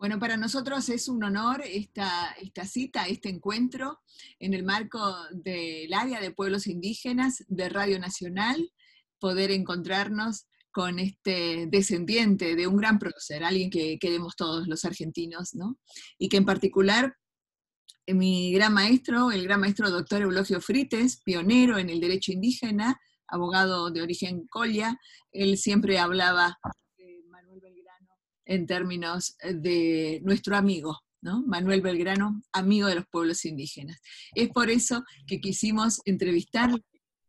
Bueno, para nosotros es un honor esta, esta cita, este encuentro en el marco del área de pueblos indígenas de Radio Nacional, poder encontrarnos con este descendiente de un gran prócer, alguien que queremos todos los argentinos, ¿no? Y que en particular mi gran maestro, el gran maestro doctor Eulogio Frites, pionero en el derecho indígena, abogado de origen colla, él siempre hablaba en términos eh, de nuestro amigo, ¿no? Manuel Belgrano, amigo de los pueblos indígenas. Es por eso que quisimos entrevistar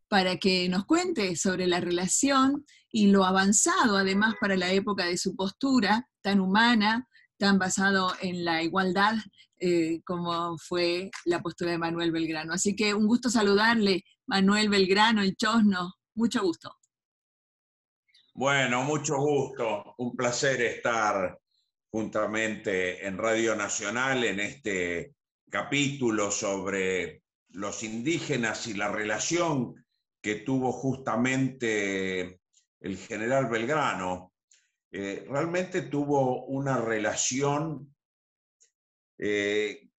para que nos cuente sobre la relación y lo avanzado, además, para la época de su postura tan humana, tan basado en la igualdad, eh, como fue la postura de Manuel Belgrano. Así que un gusto saludarle, Manuel Belgrano, el Chosno, mucho gusto. Bueno, mucho gusto. Un placer estar juntamente en Radio Nacional en este capítulo sobre los indígenas y la relación que tuvo justamente el general Belgrano. Eh, realmente tuvo una relación eh,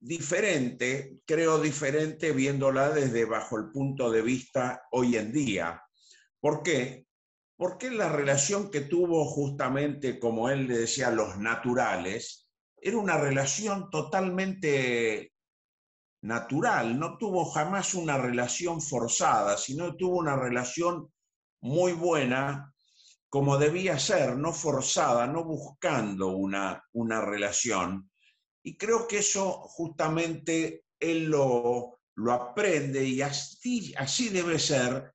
diferente, creo diferente viéndola desde bajo el punto de vista hoy en día. ¿Por qué? Porque la relación que tuvo justamente, como él le decía, los naturales, era una relación totalmente natural, no tuvo jamás una relación forzada, sino tuvo una relación muy buena, como debía ser, no forzada, no buscando una, una relación. Y creo que eso justamente él lo, lo aprende y así, así debe ser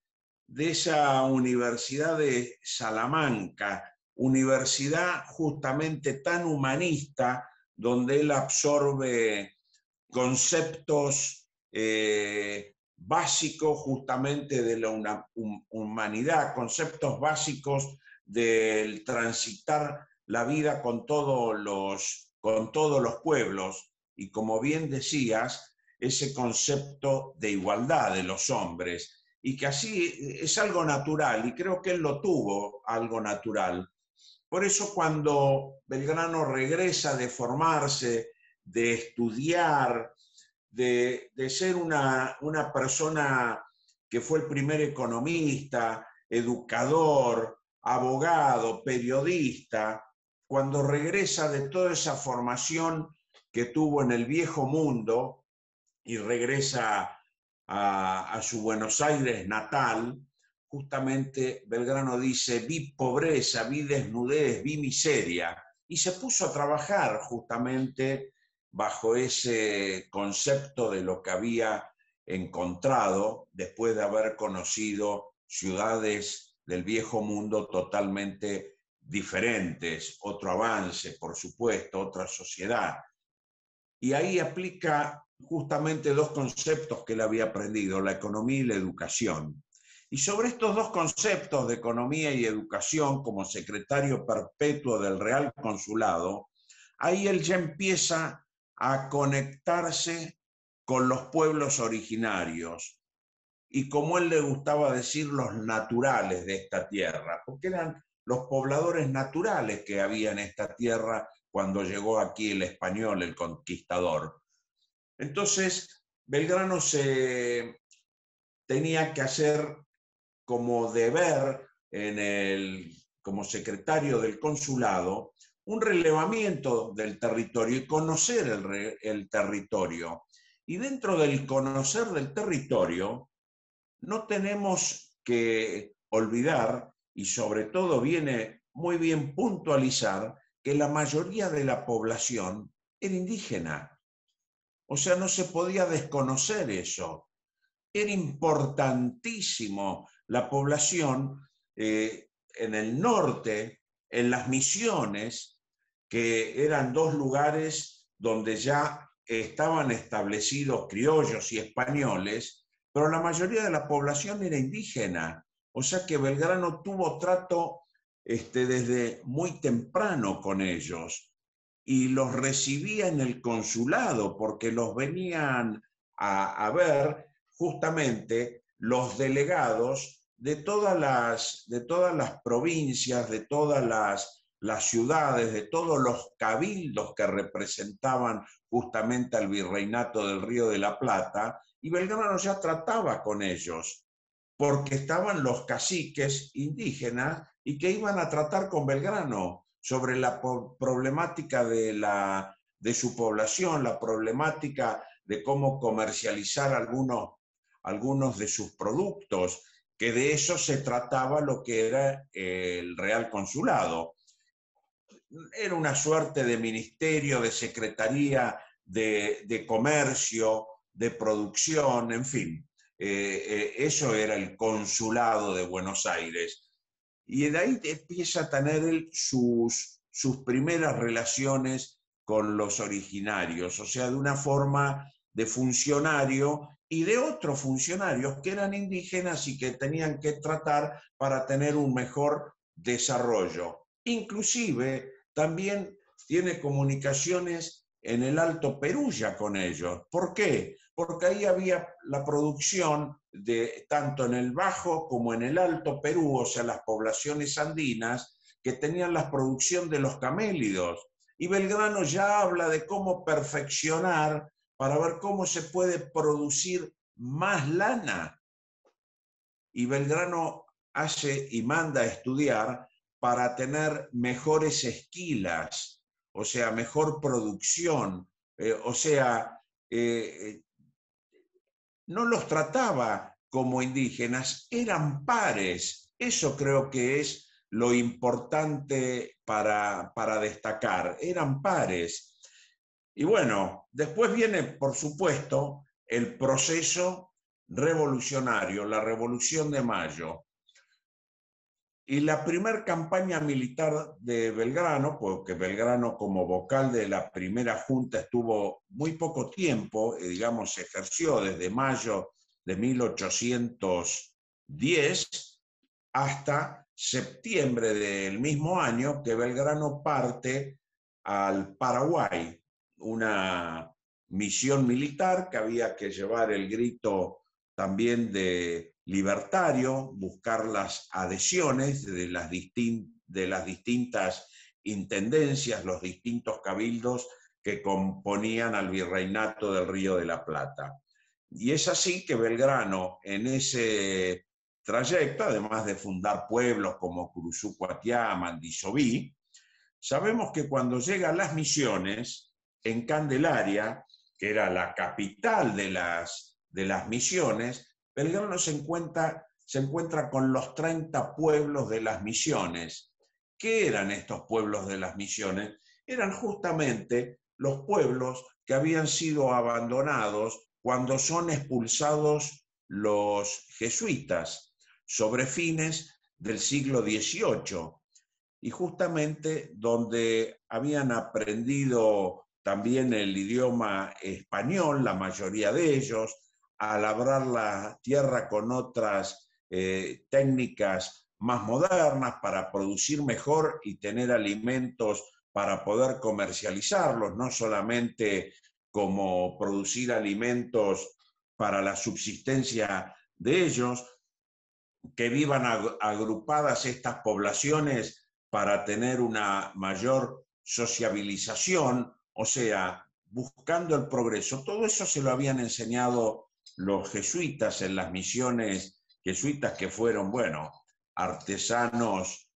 de esa Universidad de Salamanca, universidad justamente tan humanista, donde él absorbe conceptos eh, básicos justamente de la humanidad, conceptos básicos del transitar la vida con todos los, con todos los pueblos. Y como bien decías, ese concepto de igualdad de los hombres, y que así es algo natural, y creo que él lo tuvo, algo natural. Por eso cuando Belgrano regresa de formarse, de estudiar, de, ser una, una persona que fue el primer economista, educador, abogado, periodista, cuando regresa de toda esa formación que tuvo en el viejo mundo y regresa a, su Buenos Aires natal, justamente Belgrano dice, vi pobreza, vi desnudez, vi miseria, y se puso a trabajar justamente bajo ese concepto de lo que había encontrado después de haber conocido ciudades del viejo mundo totalmente diferentes, otro avance, por supuesto, otra sociedad. Y ahí aplica justamente dos conceptos que él había aprendido, la economía y la educación. Y sobre estos dos conceptos de economía y educación como secretario perpetuo del Real Consulado, ahí él ya empieza a conectarse con los pueblos originarios y como él le gustaba decir, los naturales de esta tierra, porque eran los pobladores naturales que había en esta tierra cuando llegó aquí el español, el conquistador. Entonces, Belgrano se tenía que hacer como deber en el, como secretario del consulado un relevamiento del territorio y conocer el, el territorio. Y dentro del conocer del territorio, no tenemos que olvidar, y sobre todo viene muy bien puntualizar, que la mayoría de la población era indígena. O sea, no se podía desconocer eso. Era importantísimo la población eh, en el norte, en las misiones, que eran dos lugares donde ya estaban establecidos criollos y españoles, pero la mayoría de la población era indígena. O sea que Belgrano tuvo trato este, desde muy temprano con ellos y los recibía en el consulado porque los venían a, ver justamente los delegados de todas las, de todas las provincias, de todas las, las ciudades, de todos los cabildos que representaban justamente al virreinato del Río de la Plata, y Belgrano ya trataba con ellos, porque estaban los caciques indígenas y que iban a tratar con Belgrano sobre la problemática de, la, de su población, la problemática de cómo comercializar algunos, algunos de sus productos, que de eso se trataba lo que era el Real Consulado era una suerte de ministerio, de secretaría de, comercio, de producción, en fin. Eh, eh, eso era el consulado de Buenos Aires. Y de ahí empieza a tener sus, sus primeras relaciones con los originarios, o sea, de una forma de funcionario y de otros funcionarios que eran indígenas y que tenían que tratar para tener un mejor desarrollo. Inclusive también tiene comunicaciones en el Alto Perú ya con ellos. ¿Por qué? Porque ahí había la producción de tanto en el Bajo como en el Alto Perú, o sea, las poblaciones andinas, que tenían la producción de los camélidos. Y Belgrano ya habla de cómo perfeccionar para ver cómo se puede producir más lana. Y Belgrano hace y manda a estudiar para tener mejores esquilas, o sea, mejor producción, eh, o sea, eh, no los trataba como indígenas, eran pares. Eso creo que es lo importante para, para destacar, eran pares. Y bueno, después viene, por supuesto, el proceso revolucionario, la Revolución de Mayo. Y la primera campaña militar de Belgrano, porque Belgrano como vocal de la primera junta estuvo muy poco tiempo, eh, digamos, ejerció desde mayo de 1810 hasta septiembre del mismo año que Belgrano parte al Paraguay, una misión militar que había que llevar el grito también de libertario, buscar las adhesiones de las, distintas intendencias, los distintos cabildos que componían al virreinato del Río de la Plata. Y es así que Belgrano, en ese trayecto, además de fundar pueblos como Cruzú, Cuatiá, Mandisobí, sabemos que cuando llegan las misiones, en Candelaria, que era la capital de las misiones, Belgrano se encuentra, se encuentra con los 30 pueblos de las misiones. ¿Qué eran estos pueblos de las misiones? Eran justamente los pueblos que habían sido abandonados cuando son expulsados los jesuitas sobre fines del siglo XVIII y justamente donde habían aprendido también el idioma español, la mayoría de ellos, a labrar la tierra con otras eh, técnicas más modernas para producir mejor y tener alimentos para poder comercializarlos, no solamente como producir alimentos para la subsistencia de ellos, que vivan agrupadas estas poblaciones para tener una mayor sociabilización, o sea, buscando el progreso. Todo eso se lo habían enseñado los jesuitas en las misiones jesuitas que fueron, bueno, artesanos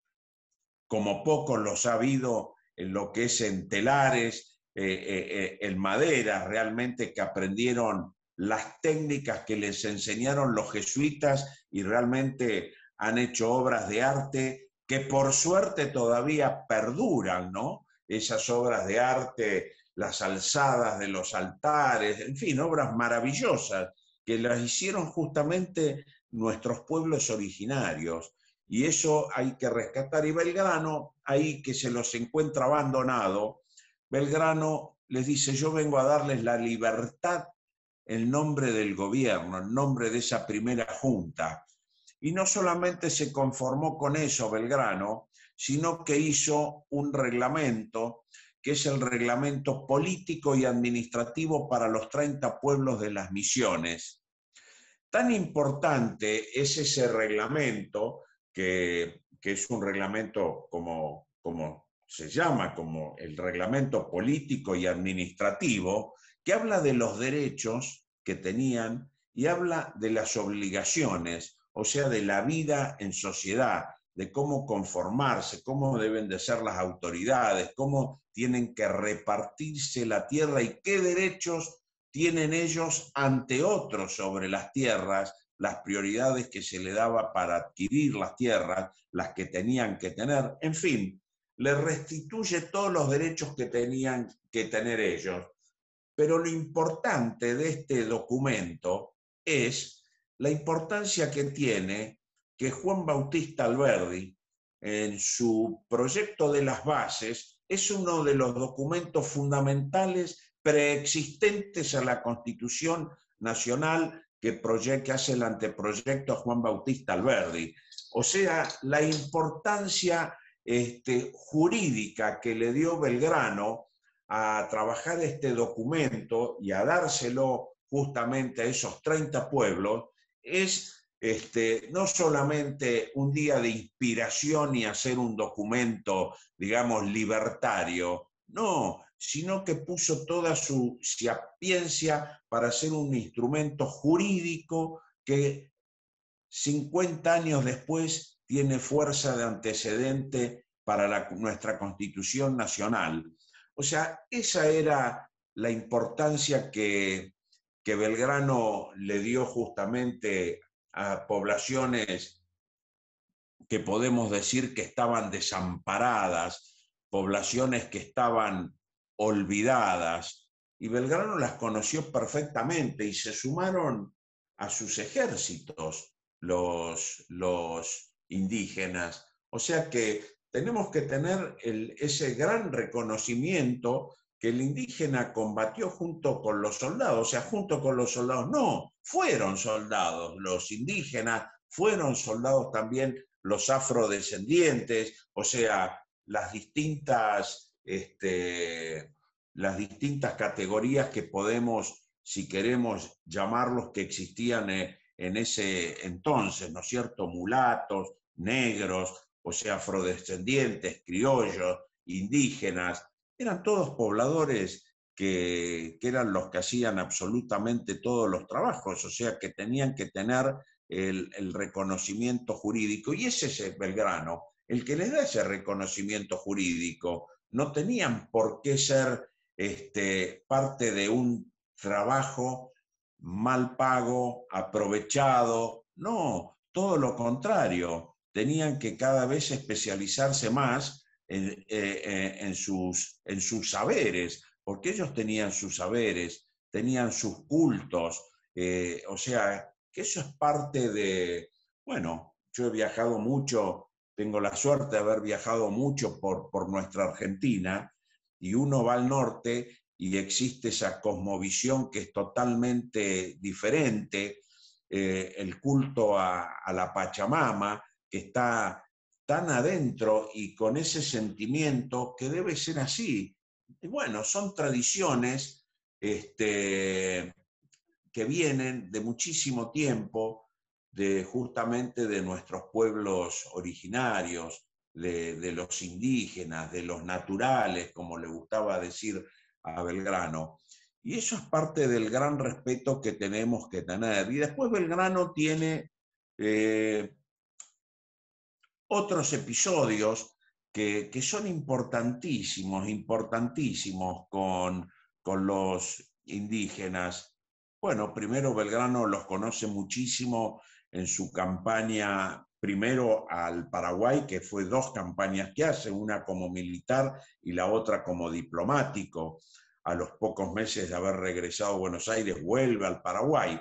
como pocos los ha habido en lo que es en telares, eh, eh, eh, en madera, realmente que aprendieron las técnicas que les enseñaron los jesuitas y realmente han hecho obras de arte que por suerte todavía perduran, ¿no? Esas obras de arte, las alzadas de los altares, en fin, obras maravillosas que las hicieron justamente nuestros pueblos originarios. Y eso hay que rescatar. Y Belgrano, ahí que se los encuentra abandonado, Belgrano les dice, yo vengo a darles la libertad en nombre del gobierno, en nombre de esa primera junta. Y no solamente se conformó con eso Belgrano, sino que hizo un reglamento, que es el reglamento político y administrativo para los 30 pueblos de las misiones. Tan importante es ese reglamento, que, es un reglamento, como, como se llama como el reglamento político y administrativo, que habla de los derechos que tenían y habla de las obligaciones, o sea, de la vida en sociedad, de cómo conformarse, cómo deben de ser las autoridades, cómo tienen que repartirse la tierra y qué derechos tienen ellos ante otros sobre las tierras, las prioridades que se le daba para adquirir las tierras, las que tenían que tener, en fin, le restituye todos los derechos que tenían que tener ellos. Pero lo importante de este documento es la importancia que tiene que Juan Bautista Alberdi, en su proyecto de las bases, es uno de los documentos fundamentales preexistentes a la Constitución Nacional que, que hace el anteproyecto Juan Bautista Alberdi. O sea, la importancia este, jurídica que le dio Belgrano a trabajar este documento y a dárselo justamente a esos 30 pueblos es este, no solamente un día de inspiración y hacer un documento, digamos, libertario, no, sino que puso toda su sapiencia para hacer un instrumento jurídico que 50 años después tiene fuerza de antecedente para nuestra Constitución Nacional. O sea, esa era la importancia que, que Belgrano le dio justamente a poblaciones que podemos decir que estaban desamparadas, poblaciones que estaban olvidadas, y Belgrano las conoció perfectamente y se sumaron a sus ejércitos los, los indígenas. O sea que tenemos que tener ese gran reconocimiento que el indígena combatió junto con los soldados, o sea, junto con los soldados, no, fueron soldados los indígenas, fueron soldados también los afrodescendientes, o sea, las distintas, este, las distintas categorías que podemos, si queremos llamarlos, que existían eh, en ese entonces, ¿no es cierto? Mulatos, negros, o sea, afrodescendientes, criollos, indígenas, eran todos pobladores que, eran los que hacían absolutamente todos los trabajos, o sea, que tenían que tener el, reconocimiento jurídico. Y ese es Belgrano, el que les da ese reconocimiento jurídico. No tenían por qué ser este, parte de un trabajo mal pago, aprovechado. No, todo lo contrario. Tenían que cada vez especializarse más eh, eh, en, sus, en sus saberes, porque ellos tenían sus saberes, tenían sus cultos, eh, o sea, que eso es parte de, bueno, yo he viajado mucho, tengo la suerte de haber viajado mucho por, por nuestra Argentina, y uno va al norte y existe esa cosmovisión que es totalmente diferente, el culto a, a, la Pachamama, que está tan adentro y con ese sentimiento que debe ser así. Y bueno, son tradiciones este, que vienen de muchísimo tiempo, de justamente de nuestros pueblos originarios, de, de los indígenas, de los naturales, como le gustaba decir a Belgrano. Y eso es parte del gran respeto que tenemos que tener. Y después Belgrano tiene eh, otros episodios que, son importantísimos, importantísimos con, con los indígenas. Bueno, primero Belgrano los conoce muchísimo en su campaña primero al Paraguay, que fue dos campañas que hace, una como militar y la otra como diplomático. A los pocos meses de haber regresado a Buenos Aires, vuelve al Paraguay.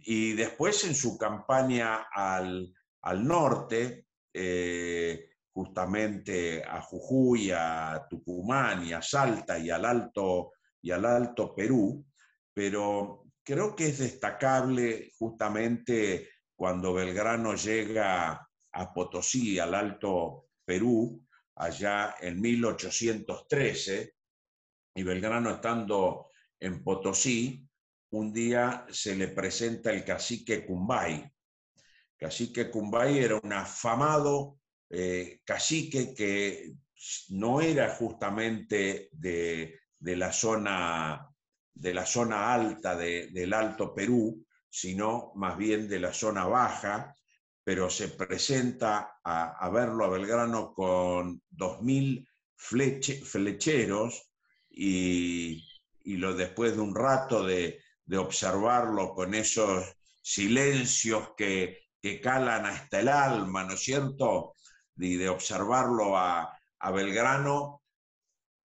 Y después en su campaña al, al norte, eh, justamente a Jujuy, a Tucumán y a Salta y al Alto, y al Alto Perú, pero creo que es destacable justamente cuando Belgrano llega a Potosí, al Alto Perú, allá en 1813, y Belgrano estando en Potosí, un día se le presenta el cacique Cumbay, Cacique Cumbay era un afamado eh, cacique que no era justamente de, la, zona, de la zona alta del Alto Perú, sino más bien de la zona baja, pero se presenta a, verlo a Belgrano con 2.000 flecheros y, lo, después de un rato de, observarlo con esos silencios que, que, calan hasta el alma, ¿no es cierto? Y de observarlo a, Belgrano,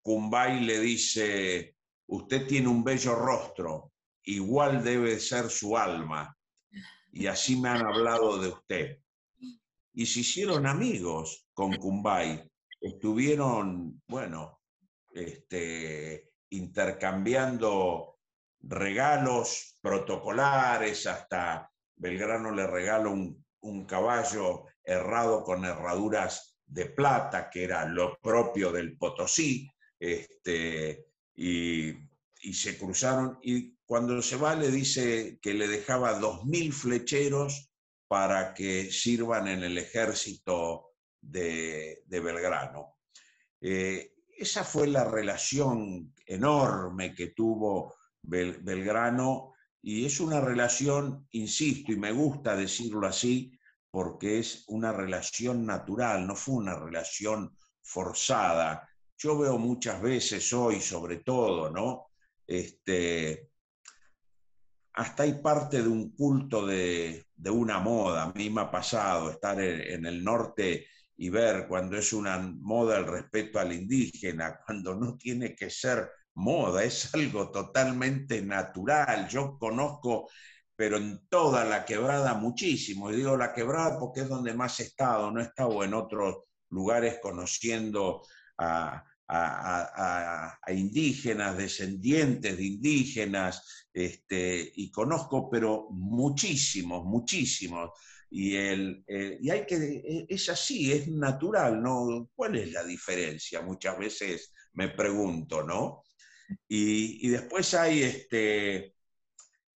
Cumbay le dice, usted tiene un bello rostro, igual debe ser su alma, y así me han hablado de usted. Y se hicieron amigos con Cumbay, estuvieron, bueno, este, intercambiando regalos protocolares, hasta Belgrano le regaló un, un caballo errado con herraduras de plata, que era lo propio del Potosí, este, y, se cruzaron. Y cuando se va le dice que le dejaba dos mil flecheros para que sirvan en el ejército de, Belgrano. Eh, esa fue la relación enorme que tuvo Belgrano y es una relación, insisto, y me gusta decirlo así, porque es una relación natural, no fue una relación forzada. Yo veo muchas veces hoy, sobre todo, ¿no? Este, hasta hay parte de un culto de, una moda. A mí me ha pasado estar en, el norte y ver cuando es una moda el respeto al indígena, cuando no tiene que ser moda, es algo totalmente natural. Yo conozco pero en toda la quebrada muchísimo. Y digo la quebrada porque es donde más he estado, no he estado en otros lugares conociendo a, indígenas, descendientes de indígenas, este, y conozco, pero muchísimos, muchísimos. Y, el, eh, y hay que, e, es así, es natural, ¿no? ¿Cuál es la diferencia? Muchas veces me pregunto, ¿no? Y, después hay este,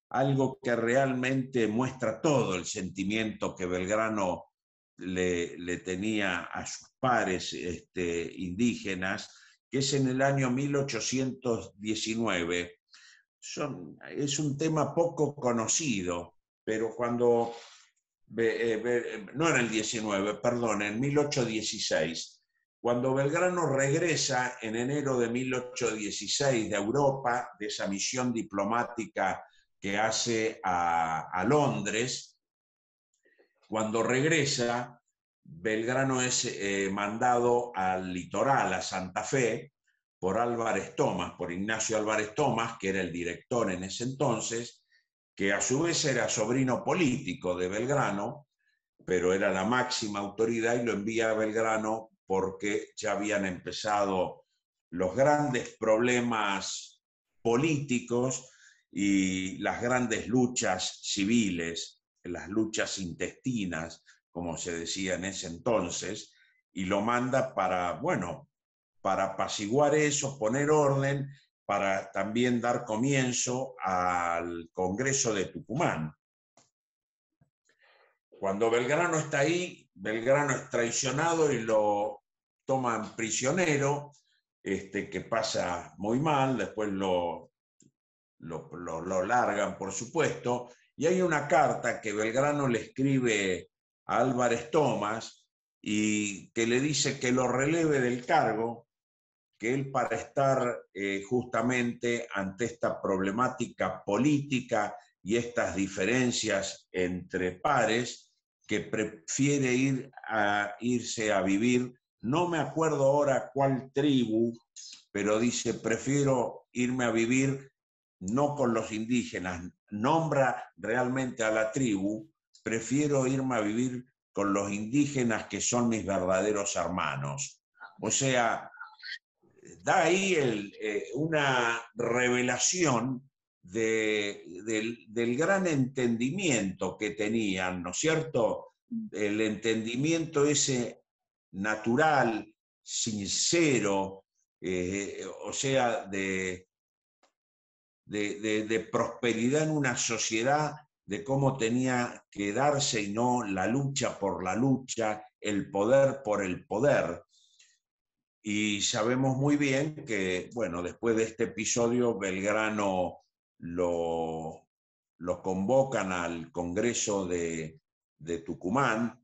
algo que realmente muestra todo el sentimiento que Belgrano le, tenía a sus pares este, indígenas, que es en el año 1819. es un tema poco conocido, pero cuando, eh, no en el 19, perdón, en 1816, cuando Belgrano regresa en enero de 1816 de Europa, de esa misión diplomática que hace a, Londres. Cuando regresa, Belgrano es eh, mandado al litoral, a Santa Fe, por Álvarez Tomás, por Ignacio Álvarez Tomás, que era el director en ese entonces, que a su vez era sobrino político de Belgrano, pero era la máxima autoridad y lo envía a Belgrano porque ya habían empezado los grandes problemas políticos y las grandes luchas civiles, las luchas intestinas, como se decía en ese entonces, y lo manda para, bueno, para apaciguar eso, poner orden, para también dar comienzo al Congreso de Tucumán. Cuando Belgrano está ahí, Belgrano es traicionado y lo toman prisionero, este, que pasa muy mal, después lo lo, largan, por supuesto, y hay una carta que Belgrano le escribe a Álvarez Tomás y que le dice que lo releve del cargo, que él para estar eh, justamente ante esta problemática política y estas diferencias entre pares, que prefiere ir a, irse a vivir, no me acuerdo ahora cuál tribu, pero dice, prefiero irme a vivir no con los indígenas, nombra realmente a la tribu, prefiero irme a vivir con los indígenas que son mis verdaderos hermanos. O sea, da ahí eh, una revelación del, del, gran entendimiento que tenían, ¿no es cierto? El entendimiento ese natural, sincero, eh, o sea, de, de, prosperidad en una sociedad, de cómo tenía que darse y no la lucha por la lucha, el poder por el poder. Y sabemos muy bien que, bueno, después de este episodio, Belgrano lo, lo convocan al Congreso de, de Tucumán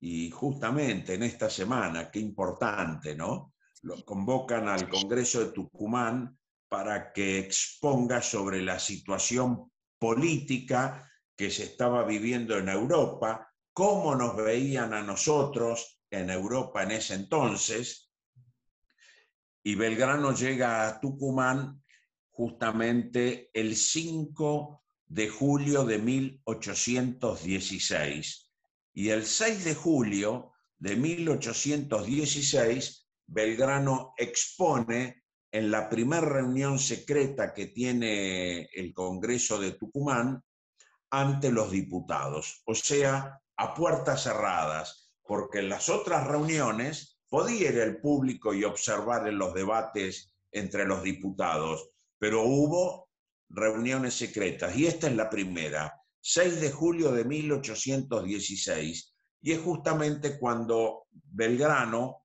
y justamente en esta semana, qué importante, ¿no? Lo convocan al Congreso de Tucumán para que exponga sobre la situación política que se estaba viviendo en Europa, cómo nos veían a nosotros en Europa en ese entonces. Y Belgrano llega a Tucumán justamente el 5 de julio de 1816. Y el 6 de julio de 1816, Belgrano expone en la primera reunión secreta que tiene el Congreso de Tucumán ante los diputados, o sea, a puertas cerradas, porque en las otras reuniones podía ir el público y observar en los debates entre los diputados, pero hubo reuniones secretas y esta es la primera, 6 de julio de 1816, y es justamente cuando Belgrano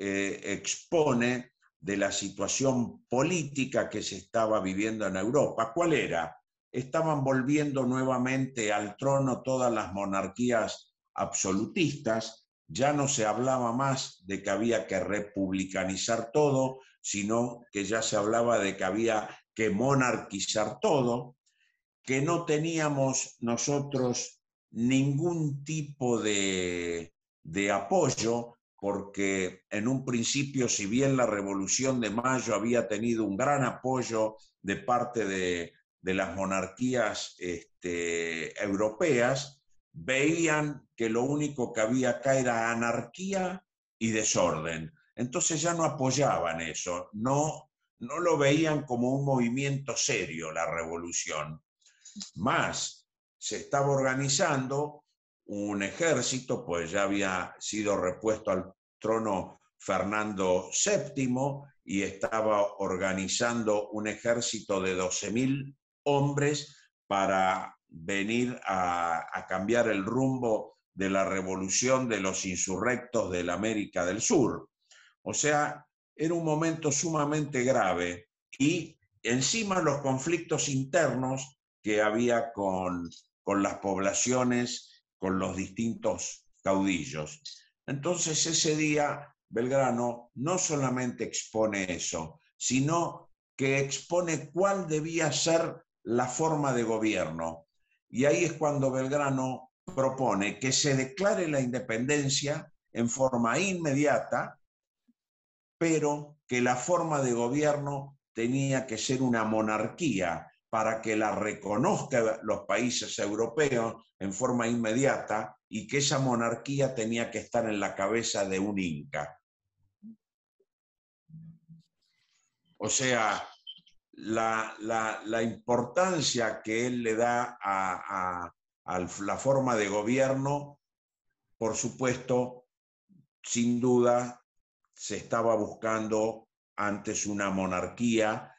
eh, expone de la situación política que se estaba viviendo en Europa. ¿Cuál era? Estaban volviendo nuevamente al trono todas las monarquías absolutistas, ya no se hablaba más de que había que republicanizar todo, sino que ya se hablaba de que había que monarquizar todo, que no teníamos nosotros ningún tipo de, de apoyo porque en un principio, si bien la Revolución de Mayo había tenido un gran apoyo de parte de, las monarquías este, europeas, veían que lo único que había acá era anarquía y desorden. Entonces ya no apoyaban eso, no, no lo veían como un movimiento serio la revolución. Más, se estaba organizando un ejército, pues ya había sido repuesto al trono Fernando VII y estaba organizando un ejército de 12.000 hombres para venir a, a, cambiar el rumbo de la revolución de los insurrectos de la América del Sur. O sea, era un momento sumamente grave y encima los conflictos internos que había con, con las poblaciones con los distintos caudillos. Entonces ese día Belgrano no solamente expone eso, sino que expone cuál debía ser la forma de gobierno. Y ahí es cuando Belgrano propone que se declare la independencia en forma inmediata, pero que la forma de gobierno tenía que ser una monarquía, para que la reconozcan los países europeos en forma inmediata y que esa monarquía tenía que estar en la cabeza de un inca. O sea, la, importancia que él le da a, a la forma de gobierno, por supuesto, sin duda, se estaba buscando antes una monarquía,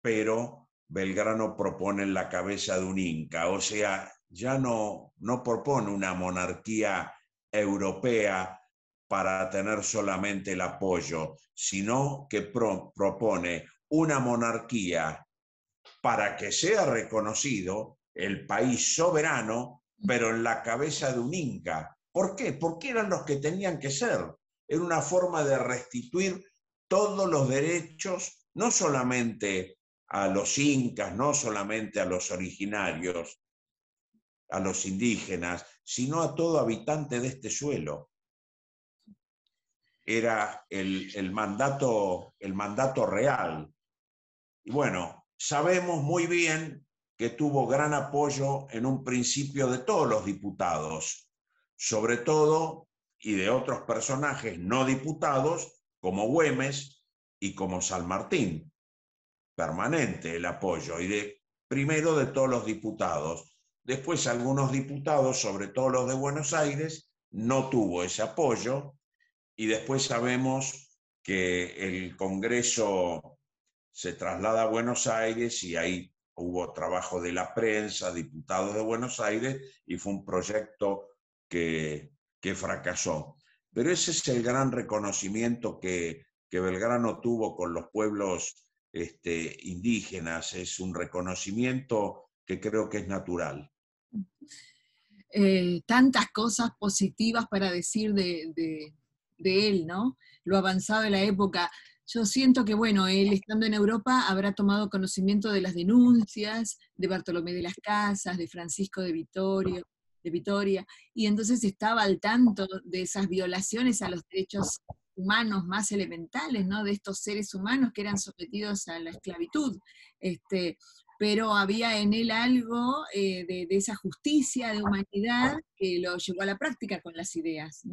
pero Belgrano propone la cabeza de un inca, o sea, ya no, no propone una monarquía europea para tener solamente el apoyo, sino que propone una monarquía para que sea reconocido el país soberano, pero en la cabeza de un inca. ¿Por qué? Porque eran los que tenían que ser. Era una forma de restituir todos los derechos, no solamente a los incas, no solamente a los originarios, a los indígenas, sino a todo habitante de este suelo. Era el, mandato, el mandato real. Y bueno, sabemos muy bien que tuvo gran apoyo en un principio de todos los diputados, sobre todo y de otros personajes no diputados como Güemes y como San Martín permanente el apoyo, y de, primero de todos los diputados. Después algunos diputados, sobre todo los de Buenos Aires, no tuvo ese apoyo, y después sabemos que el Congreso se traslada a Buenos Aires y ahí hubo trabajo de la prensa, diputados de Buenos Aires, y fue un proyecto que, que fracasó. pero ese es el gran reconocimiento que, Belgrano tuvo con los pueblos este, indígenas, es un reconocimiento que creo que es natural. Eh, tantas cosas positivas para decir de, de, él, ¿no? Lo avanzado de la época. Yo siento que, bueno, él estando en Europa habrá tomado conocimiento de las denuncias de Bartolomé de las Casas, de Francisco de Vitorio, de Vitoria, y entonces estaba al tanto de esas violaciones a los derechos humanos más elementales, ¿no? De estos seres humanos que eran sometidos a la esclavitud. Este, pero había en él algo eh, de, esa justicia, de humanidad, que lo llevó a la práctica con las ideas.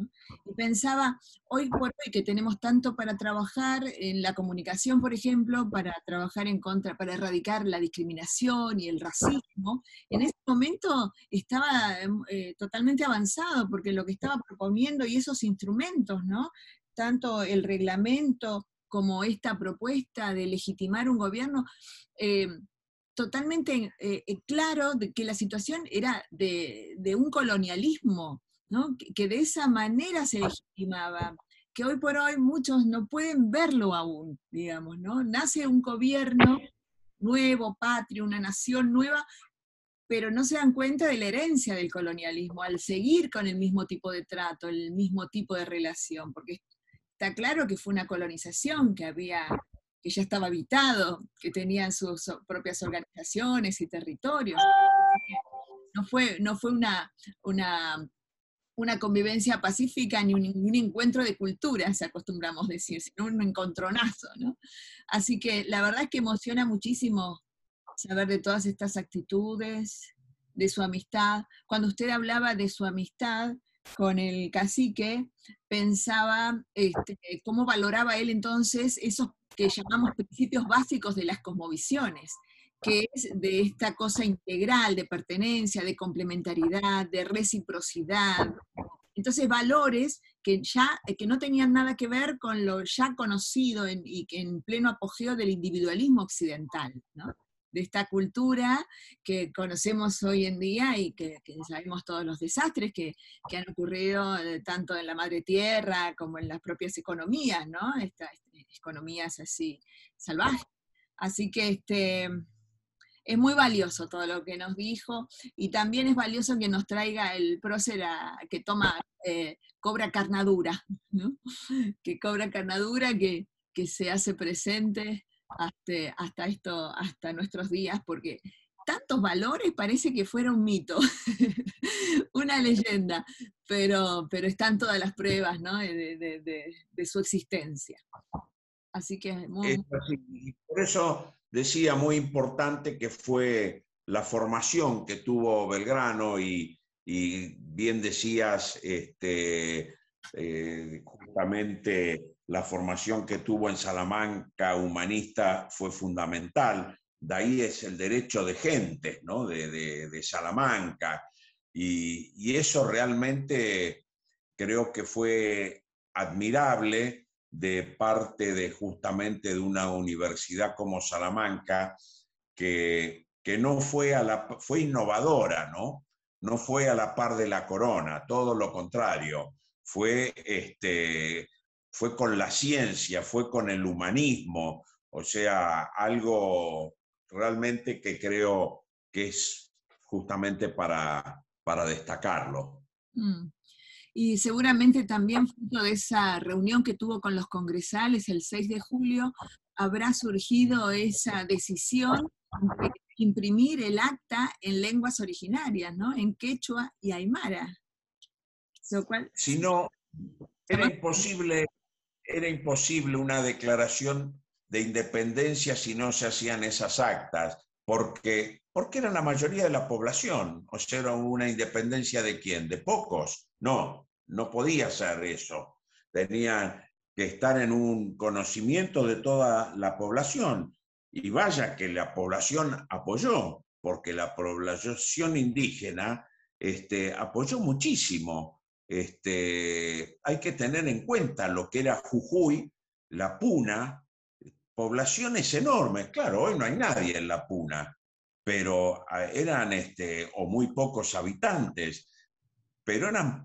Y pensaba, hoy por hoy que tenemos tanto para trabajar en la comunicación, por ejemplo, para trabajar en contra, para erradicar la discriminación y el racismo, en ese momento estaba em, eh, totalmente avanzado, porque lo que estaba proponiendo y esos instrumentos, tanto el reglamento como esta propuesta de legitimar un gobierno, eh, totalmente eh, eh, claro de que la situación era de, un colonialismo, que, de esa manera se legitimaba, que hoy por hoy muchos no pueden verlo aún, digamos, ¿no? Nace un gobierno nuevo, patrio, una nación nueva, pero no se dan cuenta de la herencia del colonialismo al seguir con el mismo tipo de trato, el mismo tipo de relación, porque está claro que fue una colonización que había que ya estaba habitado, que tenían sus propias organizaciones y territorios. No fue, no fue una, una, una convivencia pacífica ni un, encuentro de culturas, acostumbramos decir, sino un encontronazo. ¿no? Así que la verdad es que emociona muchísimo saber de todas estas actitudes, de su amistad. Cuando usted hablaba de su amistad con el cacique, pensaba este, cómo valoraba él entonces esos que llamamos principios básicos de las cosmovisiones, que es de esta cosa integral de pertenencia, de complementariedad, de reciprocidad. Entonces, valores que ya que no tenían nada que ver con lo ya conocido y que en pleno apogeo del individualismo occidental, de esta cultura que conocemos hoy en día y que, sabemos todos los desastres que, han ocurrido eh, tanto en la madre tierra como en las propias economías, ¿no? Estas economías así salvajes. Así que este, es muy valioso todo lo que nos dijo y también es valioso que nos traiga el prócer que toma, eh, cobra carnadura, ¿no? que cobra carnadura, que, que se hace presente hasta, hasta, hasta nuestros días, porque tantos valores parece que fuera un mito, una leyenda, pero, pero están todas las pruebas ¿no? de, su existencia. Así que muy... Por eso decía muy importante que fue la formación que tuvo Belgrano y, y bien decías, este, eh, justamente la formación que tuvo en Salamanca humanista fue fundamental. De ahí es el derecho de gente, ¿no? de, Salamanca. Y, eso realmente creo que fue admirable de parte de justamente de una universidad como Salamanca, que, que no fue, a la, fue innovadora, ¿no? No fue a la par de la corona, todo lo contrario, fue este, fue con la ciencia, fue con el humanismo, o sea, algo realmente que creo que es justamente para, para destacarlo. Mm. Y seguramente también fruto de esa reunión que tuvo con los congresales el 6 de julio, habrá surgido esa decisión de imprimir el acta en lenguas originarias, ¿no? En quechua y aymara. si no, era imposible era imposible una declaración de independencia si no se hacían esas actas, porque, porque era la mayoría de la población, o sea, era una independencia de quién, de pocos. No, no podía ser eso. Tenían que estar en un conocimiento de toda la población. Y vaya que la población apoyó, porque la población indígena este, apoyó muchísimo este, hay que tener en cuenta lo que era Jujuy, la Puna, poblaciones enormes. Claro, hoy no hay nadie en la Puna, pero ah, eran este, o muy pocos habitantes, pero eran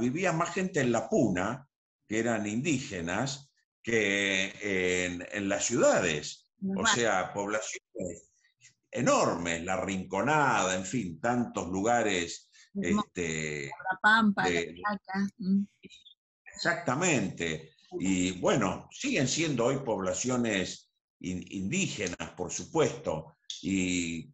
vivía más gente en la Puna que eran indígenas que en, las ciudades. O sea, poblaciones enormes, La Rinconada, en fin, tantos lugares. Este, la Pampa, mm. Exactamente. Y bueno, siguen siendo hoy poblaciones indígenas, por supuesto, y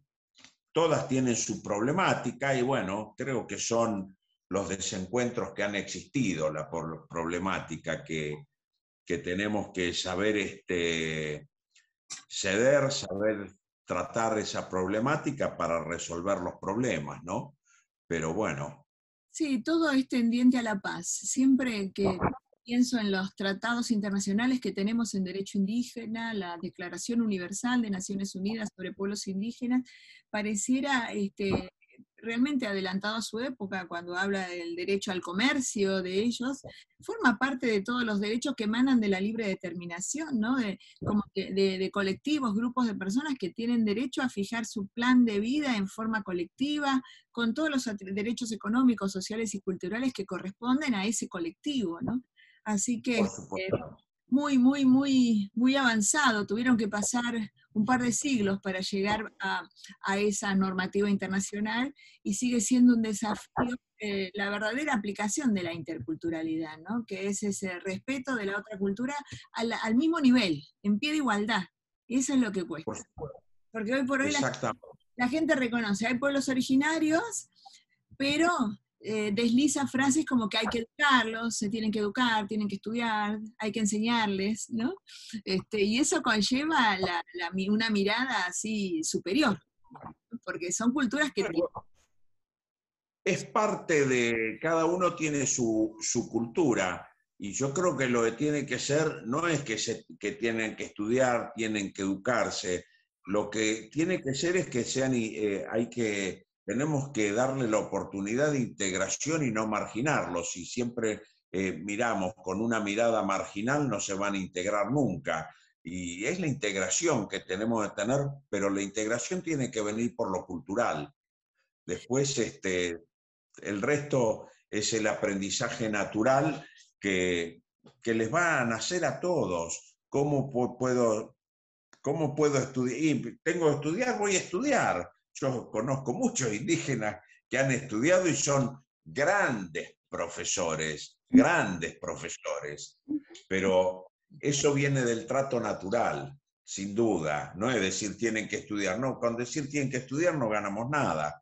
todas tienen su problemática y bueno, creo que son los desencuentros que han existido, la problemática que, que tenemos que saber este, ceder, saber tratar esa problemática para resolver los problemas, ¿no? Pero bueno. Sí, todo es tendiente a la paz. Siempre que pienso en los tratados internacionales que tenemos en derecho indígena, la Declaración Universal de Naciones Unidas sobre Pueblos Indígenas, pareciera este, realmente adelantado a su época cuando habla del derecho al comercio de ellos, forma parte de todos los derechos que emanan de la libre determinación, ¿no? De, como de, colectivos, grupos de personas que tienen derecho a fijar su plan de vida en forma colectiva, con todos los derechos económicos, sociales y culturales que corresponden a ese colectivo, ¿no? Así que eh, muy, muy, muy, muy avanzado. Tuvieron que pasar un par de siglos para llegar a, esa normativa internacional y sigue siendo un desafío eh, la verdadera aplicación de la interculturalidad, ¿no? que es ese respeto de la otra cultura al, al mismo nivel, en pie de igualdad. Y eso es lo que cuesta. Porque hoy por hoy la gente reconoce, hay pueblos originarios, pero eh, desliza frases como que hay que educarlos, se tienen que educar, tienen que estudiar, hay que enseñarles, ¿no? Este, y eso conlleva una mirada así superior, porque son culturas que... Es parte de, cada uno tiene su, cultura, y yo creo que lo que tiene que ser no es que, se, que tienen que estudiar, tienen que educarse, lo que tiene que ser es que sean, eh, hay que tenemos que darle la oportunidad de integración y no marginarlos. Si siempre eh, miramos con una mirada marginal, no se van a integrar nunca. Y es la integración que tenemos que tener, pero la integración tiene que venir por lo cultural. Después, este, el resto es el aprendizaje natural que, que les va a nacer a todos. ¿Cómo puedo, cómo puedo estudiar? tengo que estudiar, voy a estudiar yo conozco muchos indígenas que han estudiado y son grandes profesores, grandes profesores, pero eso viene del trato natural, sin duda. No es decir tienen que estudiar, no, con decir tienen que estudiar no ganamos nada.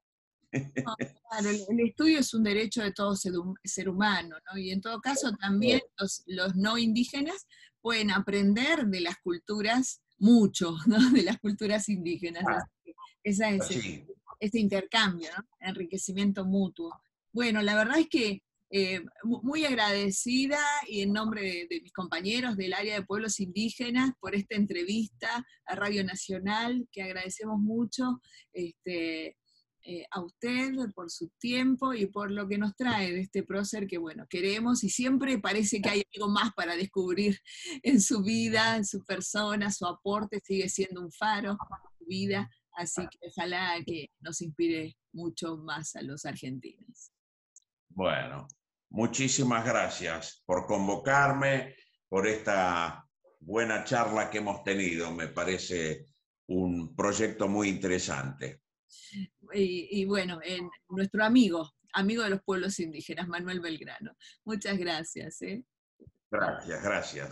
el, estudio es un derecho de todo ser, humano, ¿no? Y en todo caso también los, no indígenas pueden aprender de las culturas mucho, ¿no? De las culturas indígenas. Ah. Esa es ese intercambio, enriquecimiento mutuo. Bueno, la verdad es que eh, muy agradecida y en nombre de, mis compañeros del área de pueblos indígenas por esta entrevista a Radio Nacional, que agradecemos mucho este, eh, a usted por su tiempo y por lo que nos trae de este prócer que, bueno, queremos y siempre parece que hay algo más para descubrir en su vida, en su persona, su aporte sigue siendo un faro, su vida Así que ojalá que nos inspire mucho más a los argentinos. Bueno, muchísimas gracias por convocarme, por esta buena charla que hemos tenido. Me parece un proyecto muy interesante. Y, bueno, en nuestro amigo, amigo de los pueblos indígenas, Manuel Belgrano. Muchas gracias. ¿eh? Gracias, gracias.